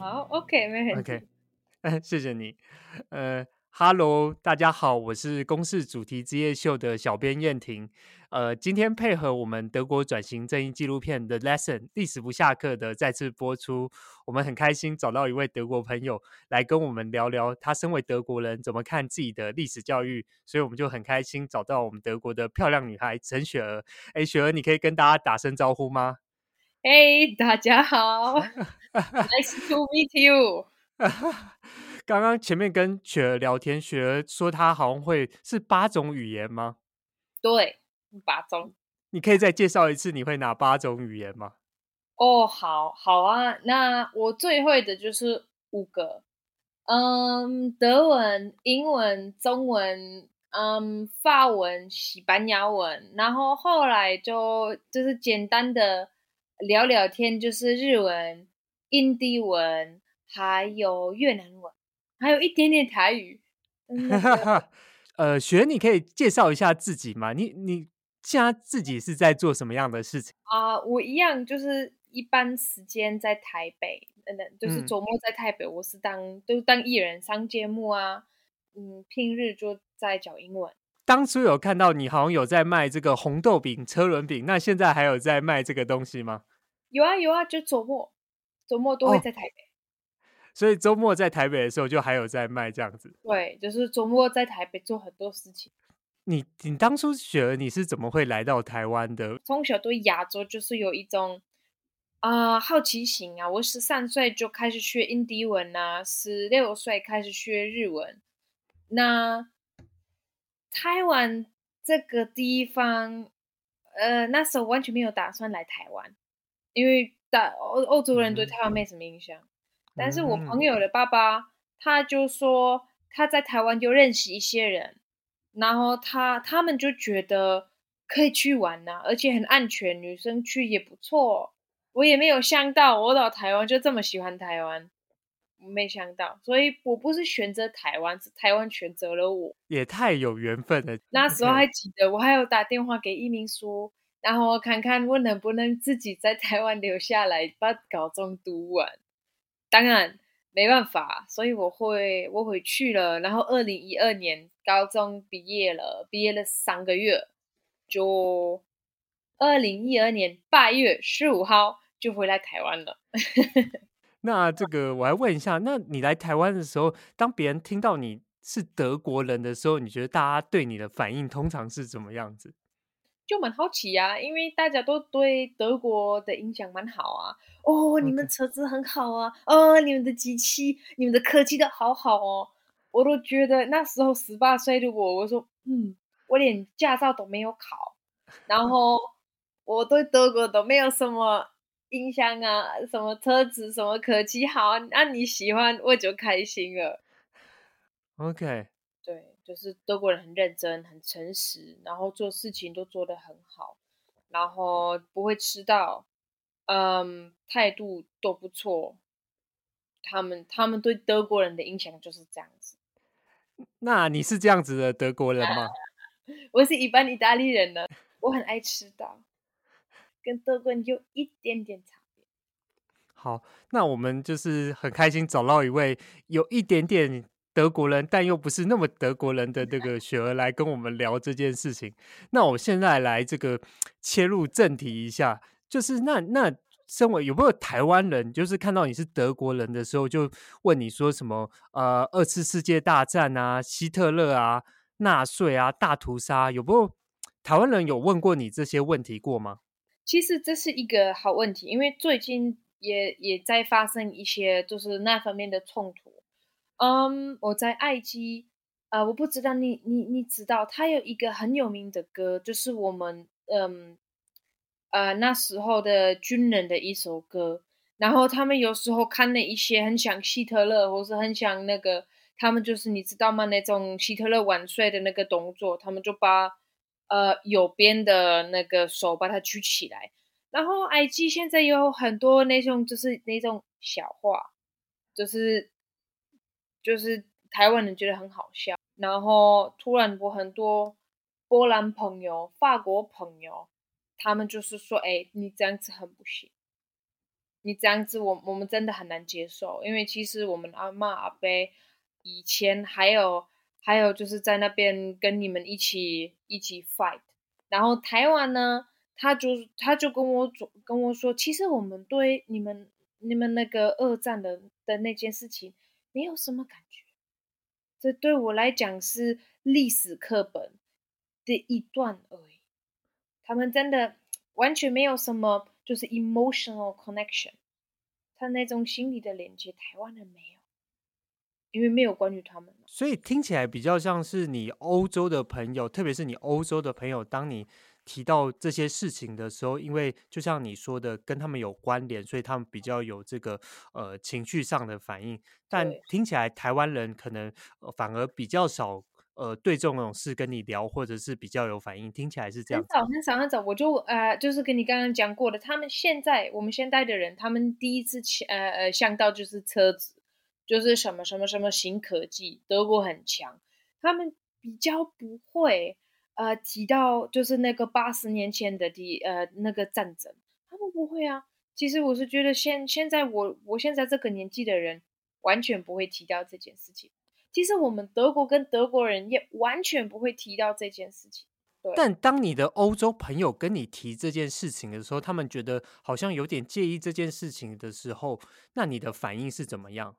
好，OK，没问题。OK，谢谢你。呃，Hello，大家好，我是公视主题之夜秀的小编燕婷。呃，今天配合我们德国转型正义纪录片《的 Lesson》历史不下课的再次播出，我们很开心找到一位德国朋友来跟我们聊聊他身为德国人怎么看自己的历史教育，所以我们就很开心找到我们德国的漂亮女孩陈雪儿。哎，雪儿，你可以跟大家打声招呼吗？嘿，大家好，Nice to meet you。刚刚前面跟雪儿聊天，雪儿说她好像会是八种语言吗？对。八种，你可以再介绍一次你会哪八种语言吗？哦，好，好啊，那我最会的就是五个，嗯，德文、英文、中文，嗯，法文、西班牙文，然后后来就就是简单的聊聊天，就是日文、印地文，还有越南文，还有一点点台语。呃，雪，你可以介绍一下自己吗？你你。现在自己是在做什么样的事情啊？Uh, 我一样，就是一般时间在台北，嗯，就是周末在台北，嗯、我是当都是当艺人上节目啊，嗯，平日就在教英文。当初有看到你好像有在卖这个红豆饼、车轮饼，那现在还有在卖这个东西吗？有啊有啊，就周末，周末都会在台北。哦，所以周末在台北的时候，就还有在卖这样子。对，就是周末在台北做很多事情。你你当初雪儿你是怎么会来到台湾的？从小对亚洲就是有一种啊、呃、好奇心啊！我十三岁就开始学印地文啊，十六岁开始学日文。那台湾这个地方，呃，那时候完全没有打算来台湾，因为大欧欧洲人对台湾没什么印象。嗯、但是我朋友的爸爸他就说他在台湾就认识一些人。然后他他们就觉得可以去玩呐、啊，而且很安全，女生去也不错。我也没有想到我到台湾就这么喜欢台湾，没想到，所以我不是选择台湾，是台湾选择了我，也太有缘分了。那时候还记得，我还有打电话给移民署，然后看看我能不能自己在台湾留下来把高中读完。当然。没办法，所以我会我回去了。然后二零一二年高中毕业了，毕业了三个月，就二零一二年八月十五号就回来台湾了。那这个我来问一下，那你来台湾的时候，当别人听到你是德国人的时候，你觉得大家对你的反应通常是怎么样子？就蛮好奇呀、啊，因为大家都对德国的印象蛮好啊。哦，你们车子很好啊，哦，你们的机器、你们的科技都好好哦。我都觉得那时候十八岁的我，我说，嗯，我连驾照都没有考，然后我对德国都没有什么印象啊，什么车子、什么科技好，那你喜欢我就开心了。OK。对，就是德国人很认真、很诚实，然后做事情都做得很好，然后不会迟到，嗯，态度都不错。他们他们对德国人的印象就是这样子。那你是这样子的德国人吗？我是一般意大利人呢，我很爱迟到，跟德国人有一点点差别。好，那我们就是很开心找到一位有一点点。德国人，但又不是那么德国人的这个 雪儿来跟我们聊这件事情。那我现在来这个切入正题一下，就是那那身为有没有台湾人，就是看到你是德国人的时候，就问你说什么？呃，二次世界大战啊，希特勒啊，纳粹啊，大屠杀，有没有台湾人有问过你这些问题过吗？其实这是一个好问题，因为最近也也在发生一些就是那方面的冲突。嗯我在埃及，呃，我不知道你你你知道，他有一个很有名的歌，就是我们嗯呃那时候的军人的一首歌。然后他们有时候看了一些很像希特勒，或是很像那个，他们就是你知道吗？那种希特勒晚睡的那个动作，他们就把呃右边的那个手把它举起来。然后埃及现在有很多那种就是那种小话，就是。就是台湾人觉得很好笑，然后突然我很多波兰朋友、法国朋友，他们就是说：“哎，你这样子很不行。”你这样子我，我们真的很难接受，因为其实我们阿妈阿伯以前还有还有就是在那边跟你们一起一起 fight，然后台湾呢，他就他就跟我总跟我说，其实我们对你们你们那个二战的的那件事情没有什么感觉，这对我来讲是历史课本的一段而已，他们真的完全没有什么。就是 emotional connection，他那种心理的连接，台湾人没有，因为没有关于他们。所以听起来比较像是你欧洲的朋友，特别是你欧洲的朋友，当你提到这些事情的时候，因为就像你说的，跟他们有关联，所以他们比较有这个呃情绪上的反应。但听起来台湾人可能反而比较少。呃，对这种事跟你聊，或者是比较有反应，听起来是这样。很少很少很少，我就呃，就是跟你刚刚讲过的，他们现在我们现代的人，他们第一次呃呃想到就是车子，就是什么什么什么新科技，德国很强，他们比较不会呃提到就是那个八十年前的第呃那个战争，他们不会啊。其实我是觉得现现在我我现在这个年纪的人，完全不会提到这件事情。其实我们德国跟德国人也完全不会提到这件事情。对。但当你的欧洲朋友跟你提这件事情的时候，他们觉得好像有点介意这件事情的时候，那你的反应是怎么样？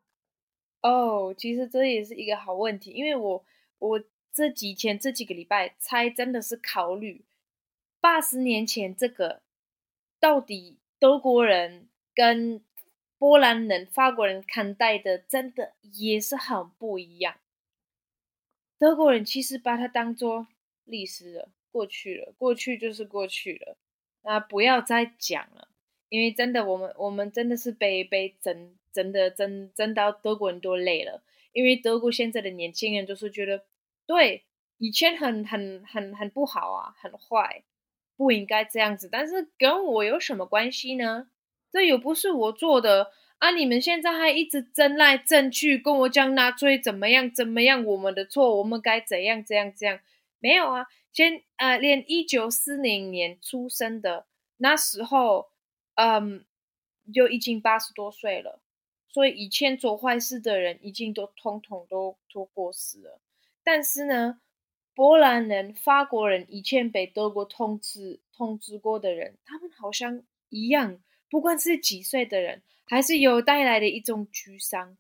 哦，其实这也是一个好问题，因为我我这几天这几个礼拜才真的是考虑八十年前这个到底德国人跟。波兰人、法国人看待的真的也是很不一样。德国人其实把它当做历史了，过去了，过去就是过去了，那不要再讲了，因为真的，我们我们真的是被被整真的真真到德国人都累了，因为德国现在的年轻人就是觉得，对，以前很很很很不好啊，很坏，不应该这样子，但是跟我有什么关系呢？这又不是我做的啊！你们现在还一直争来争去，跟我讲纳粹怎么样怎么样，我们的错，我们该怎样怎样怎样？没有啊，先呃，连一九四零年出生的那时候，嗯，就已经八十多岁了，所以以前做坏事的人已经都统统都都过世了。但是呢，波兰人、法国人以前被德国统治统治过的人，他们好像一样。不管是几岁的人，还是有带来的一种沮丧。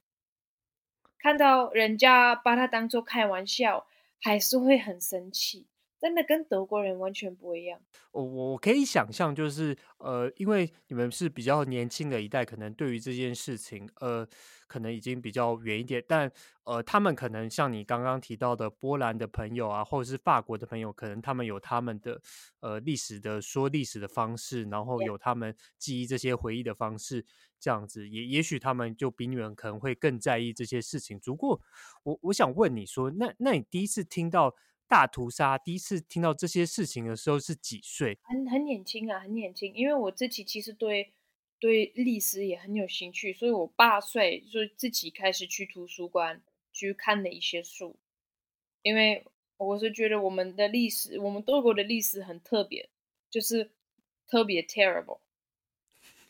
看到人家把他当做开玩笑，还是会很生气。真的跟德国人完全不一样。我我可以想象，就是呃，因为你们是比较年轻的一代，可能对于这件事情，呃，可能已经比较远一点。但呃，他们可能像你刚刚提到的波兰的朋友啊，或者是法国的朋友，可能他们有他们的呃历史的说历史的方式，然后有他们记忆这些回忆的方式，这样子也也许他们就比你们可能会更在意这些事情。不过我我想问你说，那那你第一次听到？大屠杀第一次听到这些事情的时候是几岁？很很年轻啊，很年轻。因为我自己其实对对历史也很有兴趣，所以我八岁就自己开始去图书馆去看了一些书。因为我是觉得我们的历史，我们德国的历史很特别，就是特别 terrible。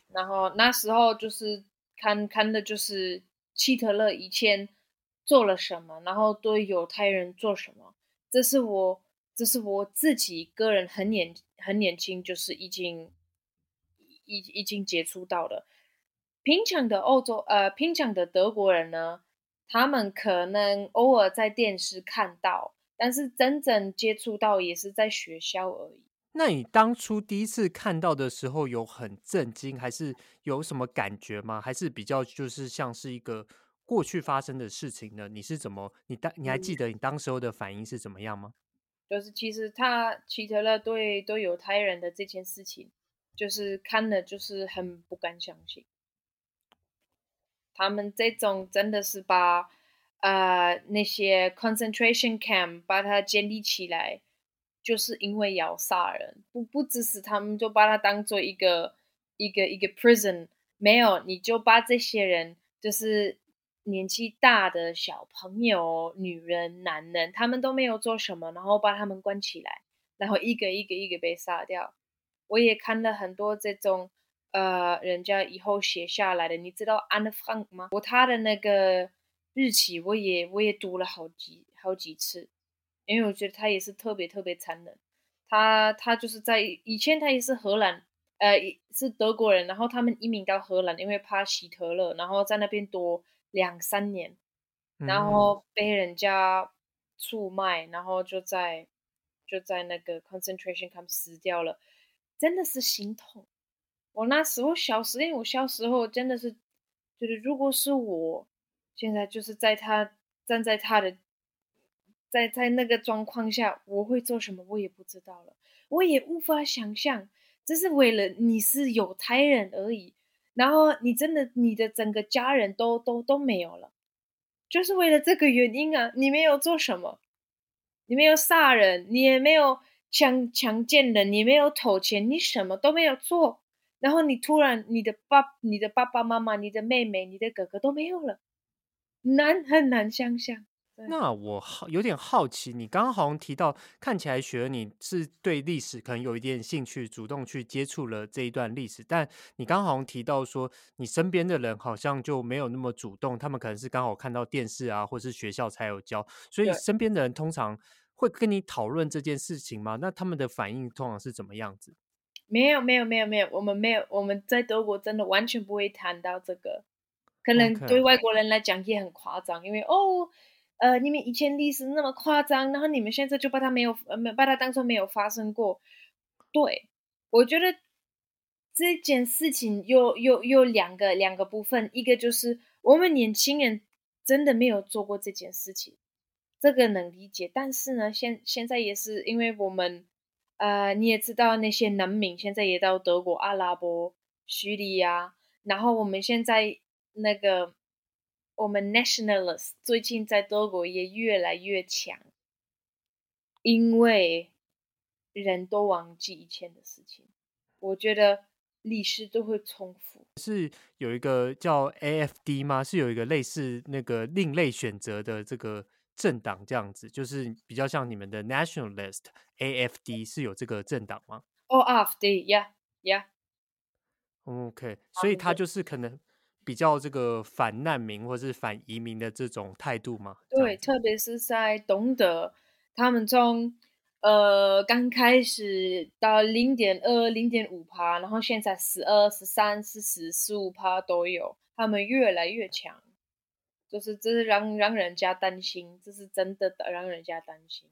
然后那时候就是看看的就是希特勒以前做了什么，然后对犹太人做什么。这是我，这是我自己个人很年很年轻，就是已经已已经接触到的。平常的欧洲，呃，平常的德国人呢，他们可能偶尔在电视看到，但是真正接触到也是在学校而已。那你当初第一次看到的时候，有很震惊，还是有什么感觉吗？还是比较就是像是一个？过去发生的事情呢？你是怎么？你当你还记得你当时候的反应是怎么样吗？就是其实他希特勒对对犹太人的这件事情，就是看了就是很不敢相信。他们这种真的是把呃那些 concentration camp 把它建立起来，就是因为要杀人，不不只是他们就把它当做一个一个一个 prison，没有你就把这些人就是。年纪大的小朋友、女人、男人，他们都没有做什么，然后把他们关起来，然后一个一个一个被杀掉。我也看了很多这种呃，人家以后写下来的。你知道 Anne Frank 吗？我他的那个日期，我也我也读了好几好几次，因为我觉得他也是特别特别残忍。他他就是在以前他也是荷兰，呃，是德国人，然后他们移民到荷兰，因为怕希特勒，然后在那边躲两三年，然后被人家出卖，然后就在就在那个 concentration camp 死掉了，真的是心痛。我那时候小时候，因为我小时候真的是，就是如果是我，现在就是在他站在他的，在在那个状况下，我会做什么，我也不知道了，我也无法想象，只是为了你是犹太人而已，然后你真的你的整个家人都都都没有了，就是为了这个原因啊，你没有做什么，你没有杀人，你也没有强强奸人，你没有偷钱，你什么都没有做。然后你突然，你的爸、你的爸爸妈妈、你的妹妹、你的哥哥都没有了，难很难想象。那我好有点好奇，你刚刚好像提到，看起来学你是对历史可能有一点兴趣，主动去接触了这一段历史。但你刚刚好像提到说，你身边的人好像就没有那么主动，他们可能是刚好看到电视啊，或是学校才有教，所以身边的人通常会跟你讨论这件事情吗？那他们的反应通常是怎么样子？没有没有没有没有，我们没有我们在德国真的完全不会谈到这个，可能对外国人来讲也很夸张.因为哦，呃，你们以前历史那么夸张，然后你们现在就把它没有呃把它当做没有发生过。对，我觉得这件事情有有有两个两个部分，一个就是我们年轻人真的没有做过这件事情，这个能理解，但是呢，现现在也是因为我们。呃，你也知道那些难民现在也到德国、阿拉伯、叙利亚，然后我们现在那个我们 nationalist 最近在德国也越来越强，因为人都忘记以前的事情，我觉得历史都会重复。是有一个叫 AFD 吗？是有一个类似那个另类选择的这个。政党这样子，就是比较像你们的 Nationalist AFD 是有这个政党吗？哦、oh,，AFD，yeah，yeah。OK，所以他就是可能比较这个反难民或是反移民的这种态度吗？对，特别是在东德，他们从呃刚开始到零点二、零点五趴，然后现在十二、十三、十四、十五趴都有，他们越来越强。就是这是让让人家担心，这是真的的让人家担心。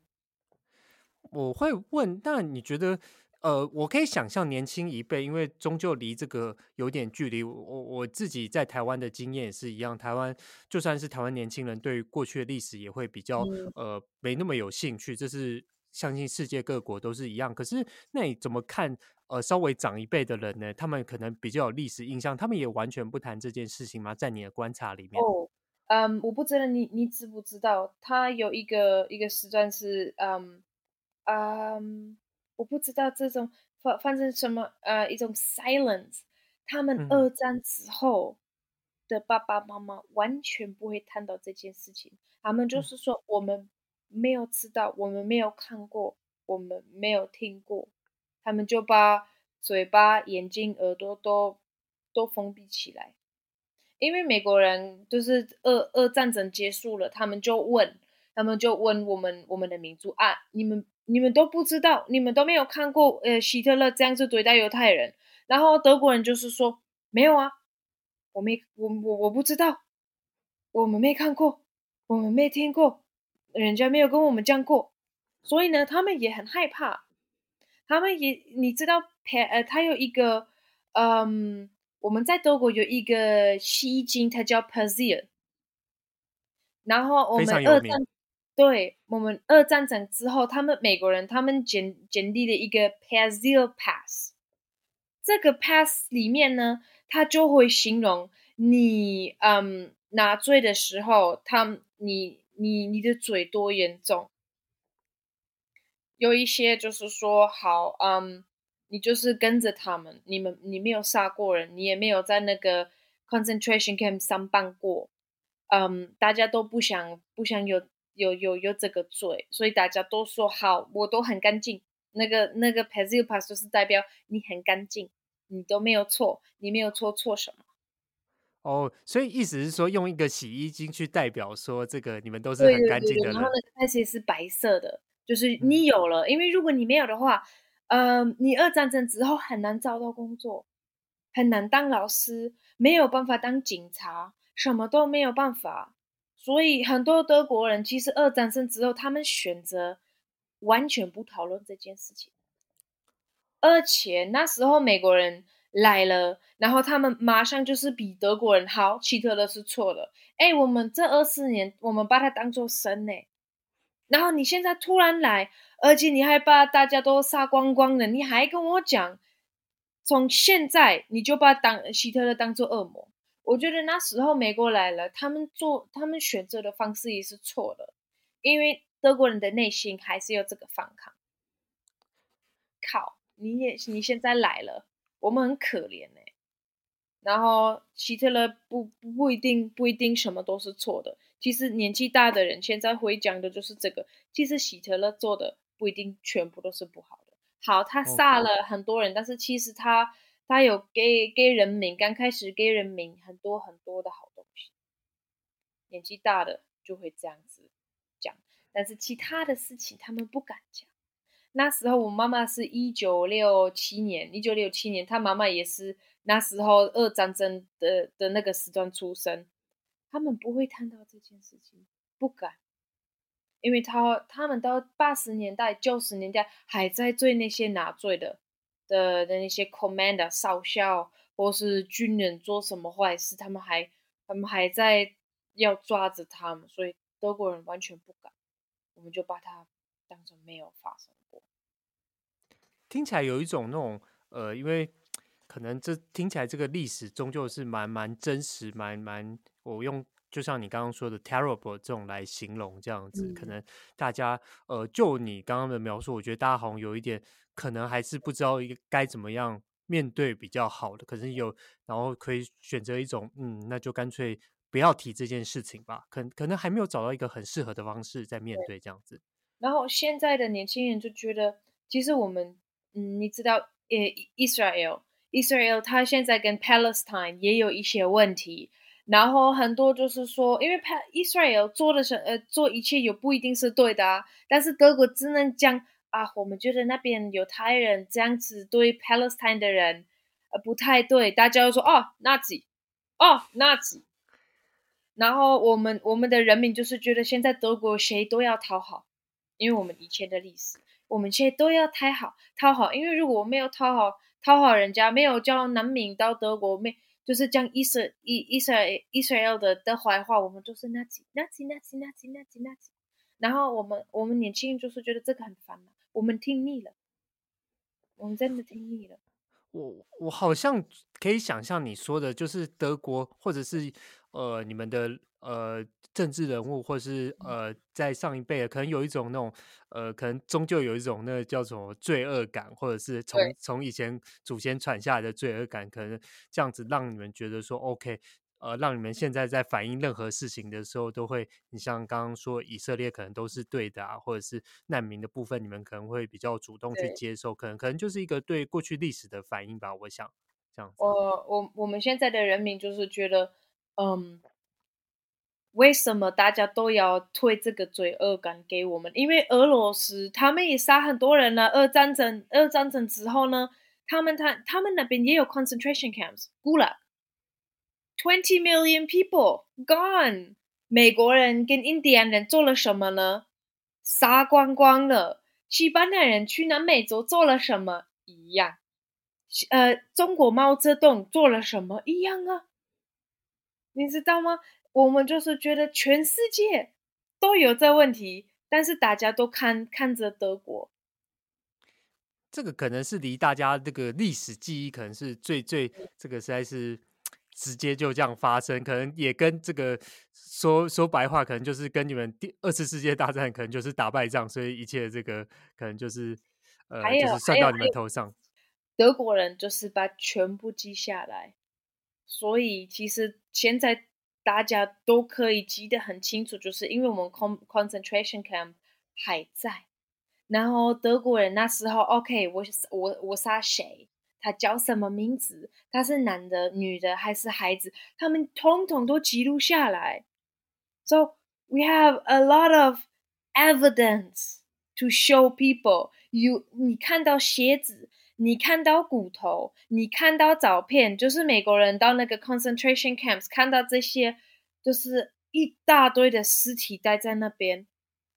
我会问，那你觉得，呃，我可以想象年轻一辈，因为终究离这个有点距离。我我自己在台湾的经验也是一样，台湾就算是台湾年轻人，对于过去的历史也会比较、嗯、呃没那么有兴趣。这是相信世界各国都是一样。可是那你怎么看？呃，稍微长一辈的人呢，他们可能比较有历史印象，他们也完全不谈这件事情吗？在你的观察里面？哦嗯，um, 我不知道你你知不知道，他有一个一个时段是，嗯，嗯，我不知道这种反反正什么呃一种 silence，他们二战之后的爸爸妈妈完全不会谈到这件事情，他们就是说我们没有知道，我们没有看过，我们没有听过，他们就把嘴巴、眼睛、耳朵都都封闭起来。因为美国人就是二二战争结束了，他们就问，他们就问我们我们的民族啊，你们你们都不知道，你们都没有看过，呃，希特勒这样子对待犹太人，然后德国人就是说没有啊，我没我我我不知道，我们没看过，我们没听过，人家没有跟我们讲过，所以呢，他们也很害怕，他们也你知道，呃，他有一个嗯。我们在德国有一个戏精，他叫 pazil。然后我们二战，对，我们二战争之后，他们美国人他们建建立了一个 Persil Pass。这个 Pass 里面呢，他就会形容你，嗯，拿醉的时候，他你你你的嘴多严重。有一些就是说，好，嗯。你就是跟着他们，你们你没有杀过人，你也没有在那个 concentration camp 上班过，嗯，大家都不想不想有有有有这个罪，所以大家都说好，我都很干净。那个那个 Persil Pass 就是代表你很干净，你都没有错，你没有错，错什么？哦，所以意思是说，用一个洗衣精去代表说，这个你们都是很干净的人。对对对，然后那个东西是白色的，就是你有了，嗯、因为如果你没有的话，呃，你二战争之后很难找到工作，很难当老师，没有办法当警察，什么都没有办法。所以很多德国人其实二战胜之后，他们选择完全不讨论这件事情，而且那时候美国人。来了，然后他们马上就是比德国人好。希特勒是错的，哎，我们这二四年，我们把他当做神呢。然后你现在突然来，而且你还把大家都杀光光了，你还跟我讲，从现在你就把当希特勒当做恶魔。我觉得那时候美国来了，他们做他们选择的方式也是错的，因为德国人的内心还是有这个反抗。靠，你也你现在来了。我们很可怜呢、欸，然后希特勒不不不一定不一定什么都是错的。其实年纪大的人现在会讲的就是这个。其实希特勒做的不一定全部都是不好的。好，他杀了很多人.但是其实他他有给给人民刚开始给人民很多很多的好东西。年纪大的就会这样子讲，但是其他的事情他们不敢讲。那时候我妈妈是一九六七年，一九六七年，她妈妈也是那时候二战争的的那个时段出生，他们不会谈到这件事情，不敢，因为他他们到八十年代、九十年代还在追那些纳粹的的的那些 commander 少校或是军人做什么坏事，他们还他们还在要抓着他们，所以德国人完全不敢，我们就把它当成没有发生过。听起来有一种那种呃，因为可能这听起来这个历史终究是蛮蛮真实，蛮蛮我用就像你刚刚说的 terrible 这种来形容这样子，嗯、可能大家呃，就你刚刚的描述，我觉得大家好像有一点可能还是不知道一个该怎么样面对比较好的，可是有然后可以选择一种嗯，那就干脆不要提这件事情吧，可可能还没有找到一个很适合的方式在面对这样子。然后现在的年轻人就觉得，其实我们。嗯，你知道，呃，Israel，Israel，他现在跟 Palestine 也有一些问题，然后很多就是说，因为 Israel 做的是，呃，做一切又不一定是对的啊，但是德国只能讲啊，我们觉得那边犹太人这样子对 Palestine 的人，呃，不太对，大家都说哦，Nazi，哦，Nazi，然后我们我们的人民就是觉得现在德国谁都要讨好，因为我们以前的历史。我们现在都要讨好，讨好，因为如果没有讨好，讨好人家，没有叫难民到德国，没就是讲以色以以色以色列的的坏话，我们就是那几那几那几那几那几那几，然后我们我们年轻人就是觉得这个很烦嘛，我们听腻了，我们真的听腻了。我我好像可以想象你说的，就是德国或者是呃你们的。呃，政治人物，或是呃，在上一辈的，可能有一种那种，呃，可能终究有一种那叫什么罪恶感，或者是从从以前祖先传下来的罪恶感，可能这样子让你们觉得说，OK，呃，让你们现在在反映任何事情的时候，都会，你像刚刚说以色列可能都是对的啊，或者是难民的部分，你们可能会比较主动去接受，可能可能就是一个对过去历史的反应吧，我想这样子。我我我们现在的人民就是觉得，嗯。为什么大家都要推这个罪恶感给我们？因为俄罗斯他们也杀很多人了。二战争二战争之后呢，他们他他们那边也有 concentration camps，孤了，twenty million people gone。美国人跟印第安人做了什么呢？杀光光了。西班牙人去南美洲做了什么？一样。呃，中国毛泽东做了什么？一样啊。你知道吗？我们就是觉得全世界都有这问题，但是大家都看看着德国，这个可能是离大家这个历史记忆可能是最最这个实在是直接就这样发生，可能也跟这个说说白话，可能就是跟你们第二次世界大战可能就是打败仗，所以一切这个可能就是呃，就是算到你们头上。德国人就是把全部记下来，所以其实现在。大家都可以记得很清楚，就是因为我们 concentration camp 还在，然后德国人那时候 OK，我我我杀谁，他叫什么名字，他是男的、女的还是孩子，他们统统都记录下来。So we have a lot of evidence to show people you。你看到鞋子，你看到骨头，你看到照片，就是美国人到那个 concentration camps 看到这些，就是一大堆的尸体待在那边，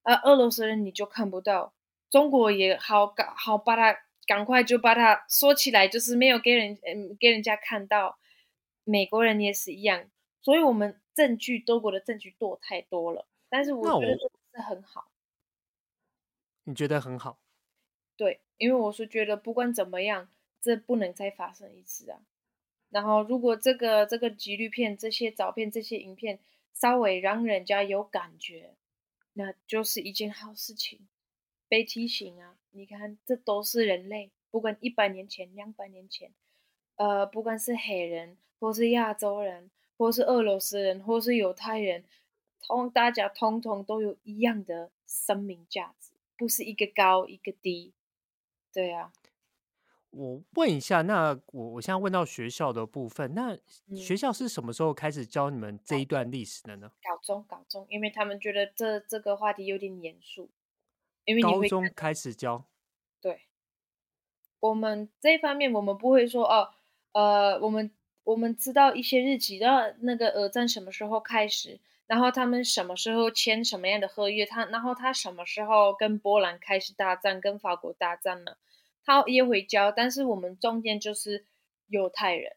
而俄罗斯人你就看不到。中国也好搞好把它赶快就把它说起来，就是没有给人嗯给人家看到。美国人也是一样，所以我们证据多国的证据多太多了。但是我觉得这是很好。你觉得很好？对，因为我是觉得不管怎么样，这不能再发生一次啊。然后如果这个这个纪录片、这些照片、这些影片稍微让人家有感觉，那就是一件好事情。被提醒啊！你看，这都是人类，不管一百年前、两百年前，呃，不管是黑人，或是亚洲人，或是俄罗斯人，或是犹太人，通大家通通都有一样的生命价值，不是一个高一个低。对啊，我问一下，那我我现在问到学校的部分，那学校是什么时候开始教你们这一段历史的呢？高中，高中，因为他们觉得这这个话题有点严肃。因为高中开始教，对，我们这一方面我们不会说哦，呃，我们我们知道一些日期，然后那个二战什么时候开始，然后他们什么时候签什么样的合约，他然后他什么时候跟波兰开始大战，跟法国大战呢？他也会教，但是我们中间就是犹太人。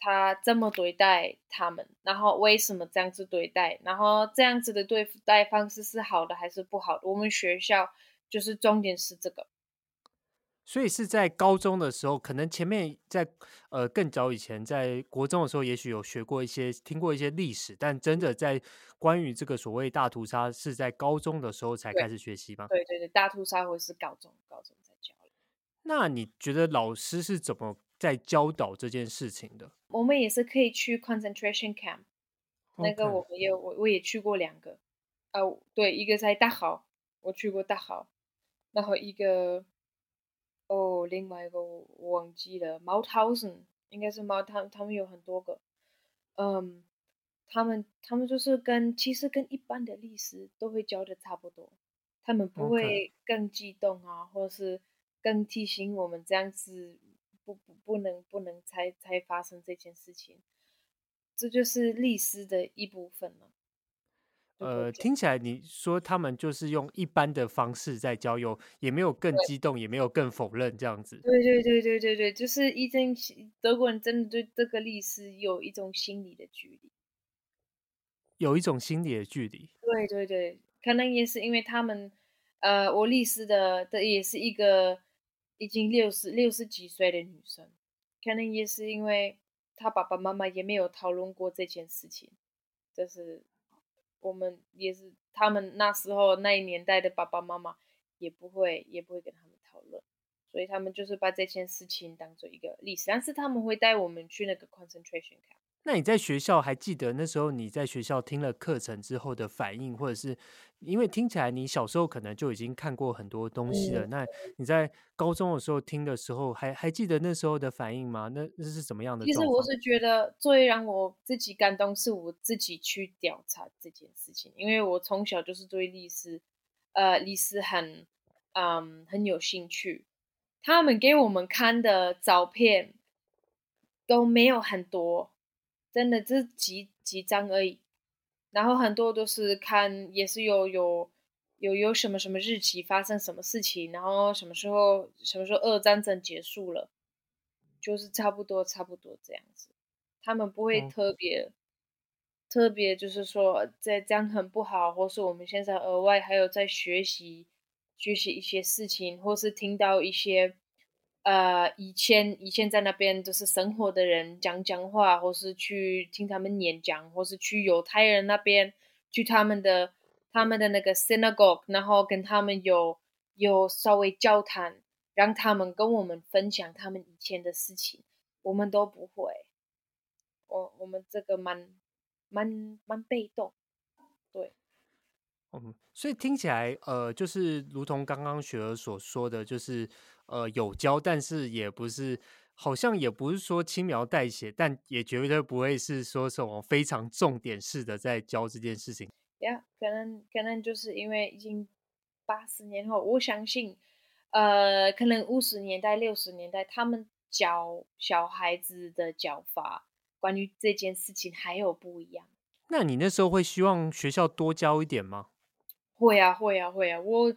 他这么对待他们，然后为什么这样子对待？然后这样子的对待方式是好的还是不好的？我们学校就是重点是这个。所以是在高中的时候，可能前面在呃更早以前，在国中的时候，也许有学过一些、听过一些历史，但真的在关于这个所谓大屠杀，是在高中的时候才开始学习吗？对对对，大屠杀会是高中高中在教。那你觉得老师是怎么在教导这件事情的？我们也是可以去 concentration camp，那个我们也我我也去过两个，啊，对，一个在大好，我去过大好，然后一个，哦，另外一个我忘记了，Mauthausen，应该是猫，他他们有很多个，嗯，他们他们就是跟其实跟一般的历史都会教的差不多，他们不会更激动啊.或者是更提醒我们这样子。不不不能不能才才发生这件事情，这就是历史的一部分了。呃，听起来你说他们就是用一般的方式在交友，也没有更激动，也没有更否认这样子。对对对对对对，就是一种德国人真的对这个历史有一种心理的距离，有一种心理的距离。对对对，可能也是因为他们，呃，我历史的的也是一个。已经六十六十几岁的女生，可能也是因为她爸爸妈妈也没有讨论过这件事情，就是我们也是他们那时候那一年代的爸爸妈妈也不会也不会跟他们讨论，所以他们就是把这件事情当做一个历史，但是他们会带我们去那个 concentration camp。那你在学校还记得那时候你在学校听了课程之后的反应，或者是因为听起来你小时候可能就已经看过很多东西了，嗯、那你在高中的时候听的时候还还记得那时候的反应吗？那那是怎么样的？其实我是觉得最让我自己感动是我自己去调查这件事情，因为我从小就是对历史，呃，历史很嗯很有兴趣。他们给我们看的照片都没有很多。真的这几几张而已，然后很多都是看，也是有有有有什么什么日期发生什么事情，然后什么时候什么时候二战争结束了，就是差不多差不多这样子。他们不会特别、嗯、特别，就是说这这样很不好，或是我们现在额外还有在学习学习一些事情，或是听到一些。呃，以前以前在那边就是生活的人讲讲话，或是去听他们演讲，或是去犹太人那边去他们的他们的那个 synagogue，然后跟他们有有稍微交谈，让他们跟我们分享他们以前的事情，我们都不会，我我们这个蛮蛮蛮被动，对，嗯，所以听起来呃，就是如同刚刚雪儿所说的，就是。呃有教，但是也不是，好像也不是说轻描淡写，但也绝对不会是说什么非常重点式的在教这件事情。呀，yeah, 可能可能就是因为已经八十年后，我相信，呃，可能五十年代、六十年代，他们教小孩子的教法，关于这件事情还有不一样。那你那时候会希望学校多教一点吗？会啊，会啊，会啊。我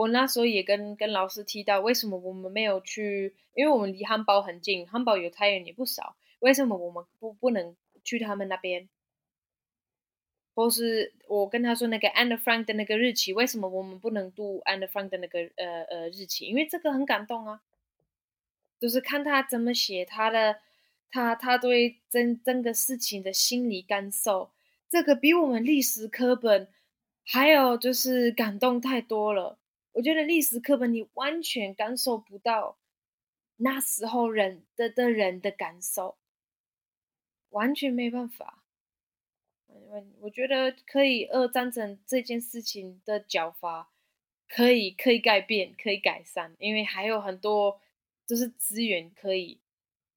我那时候也跟跟老师提到，为什么我们没有去？因为我们离汉堡很近，汉堡犹太人也不少，为什么我们不不能去他们那边？或是我跟他说那个 Anne Frank 的那个日期，为什么我们不能读 Anne Frank 的那个呃呃日期？因为这个很感动啊，就是看他怎么写他的，他他对整整个事情的心理感受，这个比我们历史课本还有就是感动太多了。我觉得历史课本你完全感受不到那时候人的的人的感受，完全没办法。我我觉得可以二战争这件事情的教法可以可以改变，可以改善，因为还有很多就是资源可以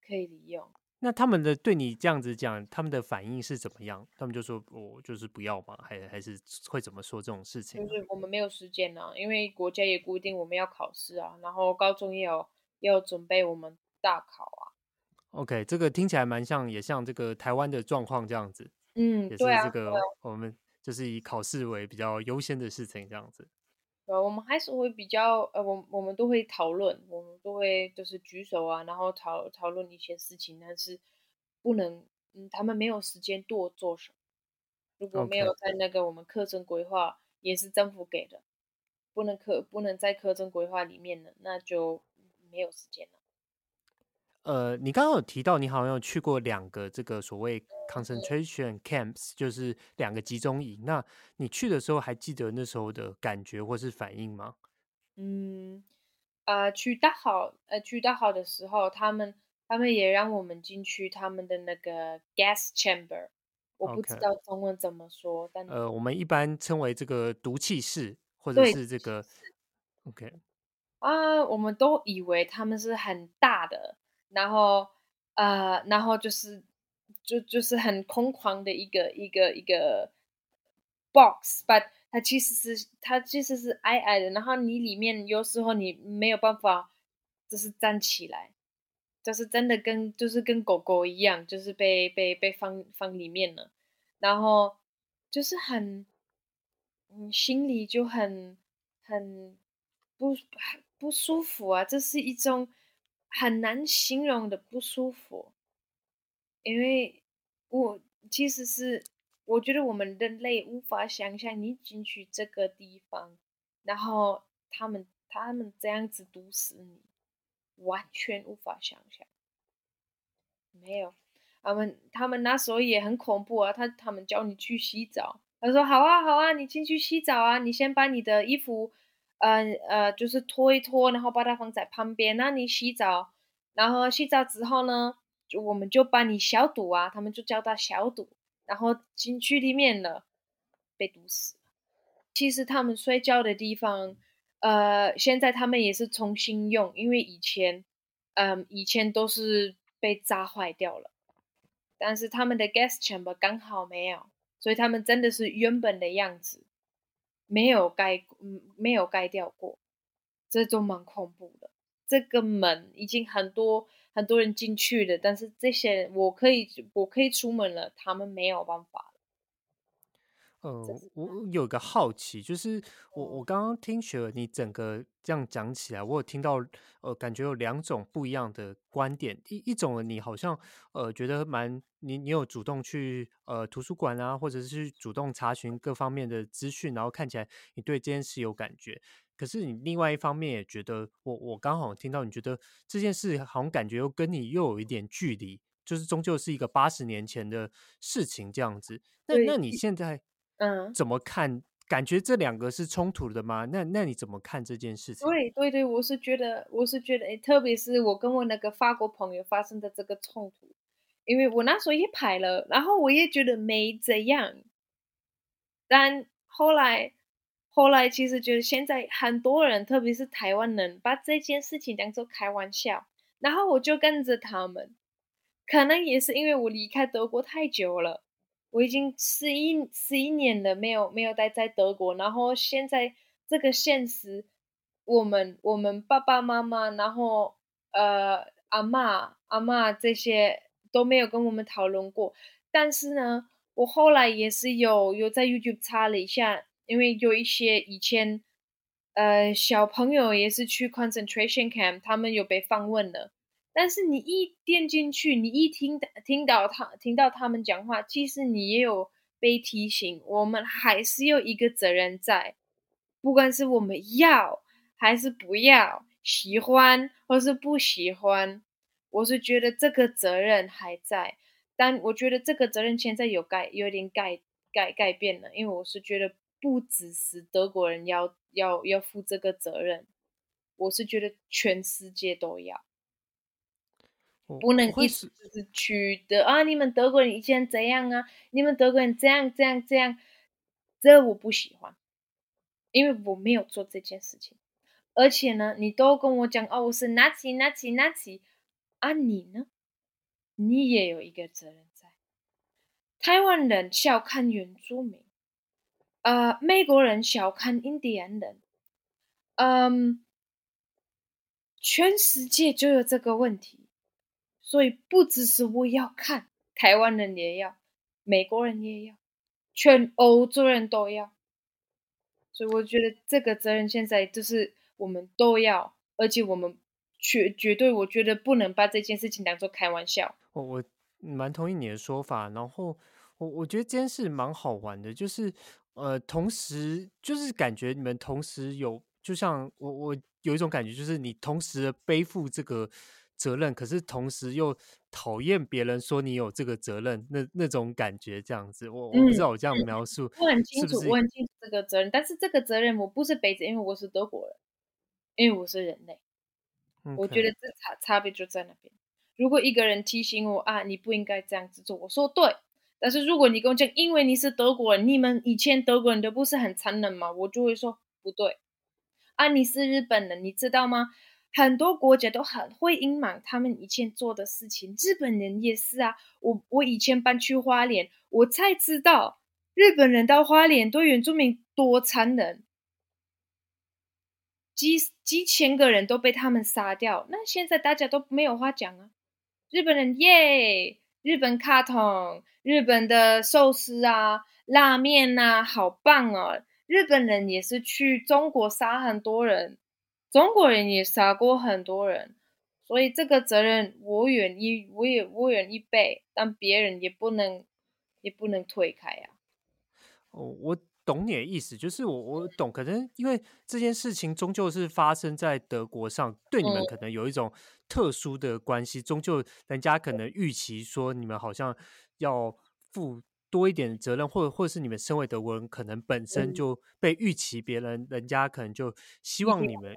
可以利用。那他们的对你这样子讲，他们的反应是怎么样？他们就说我就是不要嘛，还还是会怎么说这种事情？就是我们没有时间啊，因为国家也规定我们要考试啊，然后高中也有要准备我们大考啊。OK，这个听起来蛮像，也像这个台湾的状况这样子。嗯，也是这个，我们就是以考试为比较优先的事情，这样子。呃，我们还是会比较，呃，我我们都会讨论，我们都会就是举手啊，然后讨讨论一些事情，但是不能，嗯，他们没有时间多做什么。如果没有在那个我们课程规划，也是政府给的，不能课不能在课程规划里面的，那就没有时间了。呃，你刚刚有提到你好像有去过两个这个所谓 concentration camps，就是两个集中营。那你去的时候还记得那时候的感觉或是反应吗？嗯，呃，去大好，呃，去大好的时候，他们他们也让我们进去他们的那个 gas chamber，我不知道中文怎么说，但呃，我们一般称为这个毒气室，或者是这个 OK 啊，我们都以为他们是很大的。然后，呃，然后就是，就就是很空旷的一个一个一个 box，but 它其实是它其实是矮矮的，然后你里面有时候你没有办法，就是站起来，就是真的跟就是跟狗狗一样，就是被被被放放里面了，然后就是很，嗯，心里就很很不不舒服啊，这是一种。很难形容的不舒服，因为我其实是我觉得我们人类无法想象你进去这个地方，然后他们他们这样子毒死你，完全无法想象。没有，他们他们那时候也很恐怖啊，他他们叫你去洗澡，他说好啊好啊，你进去洗澡啊，你先把你的衣服。呃呃，就是拖一拖，然后把它放在旁边。那你洗澡，然后洗澡之后呢，就我们就帮你消毒啊。他们就叫它消毒，然后进去里面了，被毒死了。其实他们睡觉的地方，呃，现在他们也是重新用，因为以前，嗯、以前都是被炸坏掉了。但是他们的 gas chamber 刚好没有，所以他们真的是原本的样子。没有盖，嗯，没有盖掉过，这就蛮恐怖的。这个门已经很多很多人进去了，但是这些我可以我可以出门了，他们没有办法。呃，我有个好奇，就是我我刚刚听雪儿你整个这样讲起来，我有听到呃，感觉有两种不一样的观点。一一种你好像呃觉得蛮你你有主动去呃图书馆啊，或者是主动查询各方面的资讯，然后看起来你对这件事有感觉。可是你另外一方面也觉得，我我刚好听到你觉得这件事好像感觉又跟你又有一点距离，就是终究是一个八十年前的事情这样子。那那你现在？嗯，怎么看？感觉这两个是冲突的吗？那那你怎么看这件事情？对对对，我是觉得，我是觉得，诶，特别是我跟我那个法国朋友发生的这个冲突，因为我那时候也拍了，然后我也觉得没怎样，但后来后来其实觉得现在很多人，特别是台湾人，把这件事情当做开玩笑，然后我就跟着他们。可能也是因为我离开德国太久了，我已经十一十一年了，没有没有待在德国。然后现在这个现实，我们我们爸爸妈妈，然后呃阿嬷阿嬷这些都没有跟我们讨论过。但是呢，我后来也是有有在 YouTube 查了一下，因为有一些以前呃小朋友也是去 concentration camp，他们有被访问的。但是你一点进去，你一听听到他听到他们讲话，其实你也有被提醒，我们还是有一个责任在，不管是我们要还是不要，喜欢或是不喜欢，我是觉得这个责任还在，但我觉得这个责任现在有改有点改改改变了，因为我是觉得不只是德国人要要要负这个责任，我是觉得全世界都要。不能一直是去的啊！你们德国人以前怎样啊？你们德国人这样这样这样，这我不喜欢，因为我没有做这件事情。而且呢，你都跟我讲哦，我是 Nazi Nazi Nazi 啊，你呢？你也有一个责任在。台湾人小看原住民，呃，美国人小看印第安人，嗯，全世界就有这个问题。所以不只是我要看，台湾人也要，美国人也要，全欧洲人都要。所以我觉得这个责任现在就是我们都要，而且我们绝绝对，我觉得不能把这件事情当做开玩笑。我我蛮同意你的说法，然后我我觉得这件事蛮好玩的，就是呃，同时就是感觉你们同时有，就像我我有一种感觉，就是你同时背负这个。责任，可是同时又讨厌别人说你有这个责任，那那种感觉这样子，我我不知道我这样描述，我很清楚，我很清楚这个责任，但是这个责任我不是背着，因为我是德国人，因为我是人类.我觉得这差差别就在那边。如果一个人提醒我啊，你不应该这样子做，我说对，但是如果你跟我讲，因为你是德国人，你们以前德国人都不是很残忍吗？我就会说不对，啊，你是日本人，你知道吗？很多国家都很会隐瞒他们以前做的事情，日本人也是啊。我我以前搬去花莲，我才知道日本人到花莲对原住民多残忍，几几千个人都被他们杀掉。那现在大家都没有话讲啊。日本人耶，日本卡通，日本的寿司啊，拉面啊，好棒哦。日本人也是去中国杀很多人。中国人也杀过很多人，所以这个责任我愿意，我也我愿意背，但别人也不能，也不能推开呀、啊。哦，我懂你的意思，就是我我懂，可能因为这件事情终究是发生在德国上，对你们可能有一种特殊的关系，终究人家可能预期说你们好像要负多一点责任，或者或者是你们身为德国人，可能本身就被预期别人，人家可能就希望你们。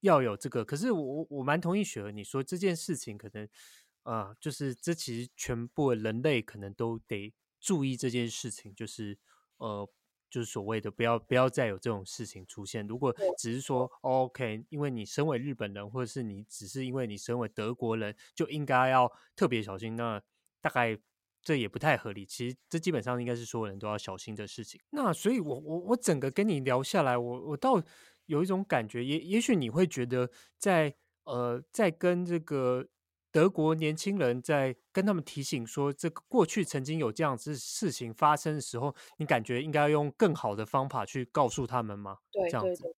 要有这个，可是我我蛮同意雪儿你说这件事情，可能啊、呃，就是这其实全部人类可能都得注意这件事情，就是呃，就是所谓的不要不要再有这种事情出现。如果只是说 OK，因为你身为日本人，或者是你只是因为你身为德国人，就应该要特别小心，那大概这也不太合理。其实这基本上应该是所有人都要小心的事情。那所以我，我我我整个跟你聊下来，我我到。有一种感觉，也也许你会觉得在，在呃，在跟这个德国年轻人在跟他们提醒说，这个过去曾经有这样子事情发生的时候，你感觉应该要用更好的方法去告诉他们吗？对，这样子，对，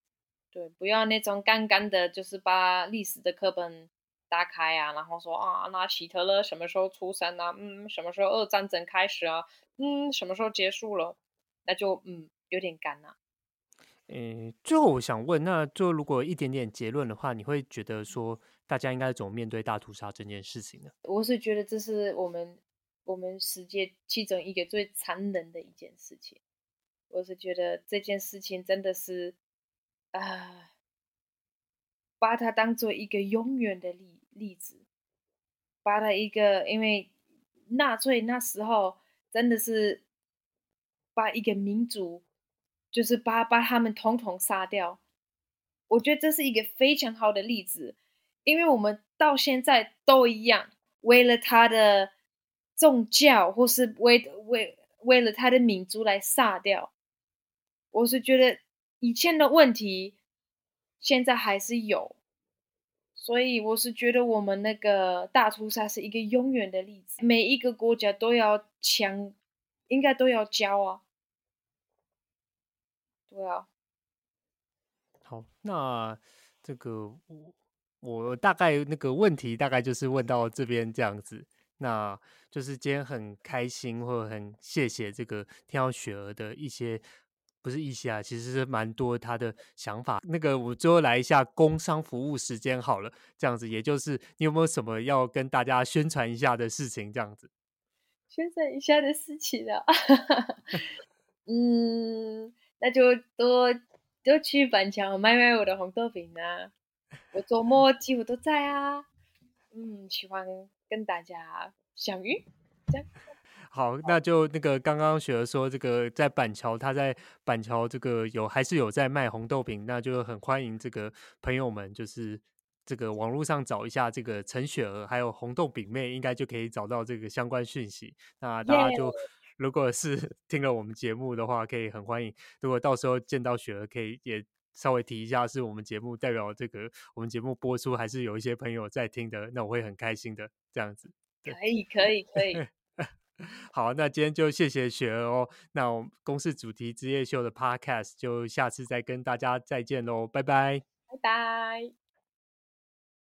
对，不要那种干干的，就是把历史的课本打开啊，然后说啊，那希特勒什么时候出生啊？嗯，什么时候二战争开始啊？嗯，什么时候结束了？那就嗯，有点干了。诶，最后我想问，那就如果一点点结论的话，你会觉得说大家应该怎么面对大屠杀这件事情呢？我是觉得这是我们我们世界其中一个最残忍的一件事情。我是觉得这件事情真的是啊、呃，把它当做一个永远的例例子，把它一个，因为纳粹那时候真的是把一个民族。就是把把他们统统杀掉。我觉得这是一个非常好的例子，因为我们到现在都一样，为了他的宗教或是为为为了他的民族来杀掉。我是觉得以前的问题现在还是有。所以我是觉得我们那个大屠杀是一个永远的例子，每一个国家都要强，应该都要教啊。对啊。好，那这个我我大概那个问题大概就是问到这边这样子，那就是今天很开心或者很谢谢这个天耀雪儿的一些。不是一些啊，其实是蛮多他的想法。那个，我最后来一下工商服务时间好了，这样子，也就是你有没有什么要跟大家宣传一下的事情？这样子，宣传一下的事情啊，嗯，那就多多去板桥买买我的红豆饼啊，我周末几乎都在啊，嗯，喜欢跟大家相遇，这样。好，那就那个刚刚雪儿说，这个在板桥，他在板桥这个有还是有在卖红豆饼，那就很欢迎这个朋友们，就是这个网络上找一下这个陈雪儿，还有红豆饼妹，应该就可以找到这个相关讯息。那大家就如果是听了我们节目的话，可以很欢迎。如果到时候见到雪儿，可以也稍微提一下，是我们节目代表这个我们节目播出，还是有一些朋友在听的，那我会很开心的。这样子，可以，可以，可以。好，那今天就谢谢雪儿哦。那我们公司主题职业秀的 Podcast 就下次再跟大家再见喽，拜拜，拜拜。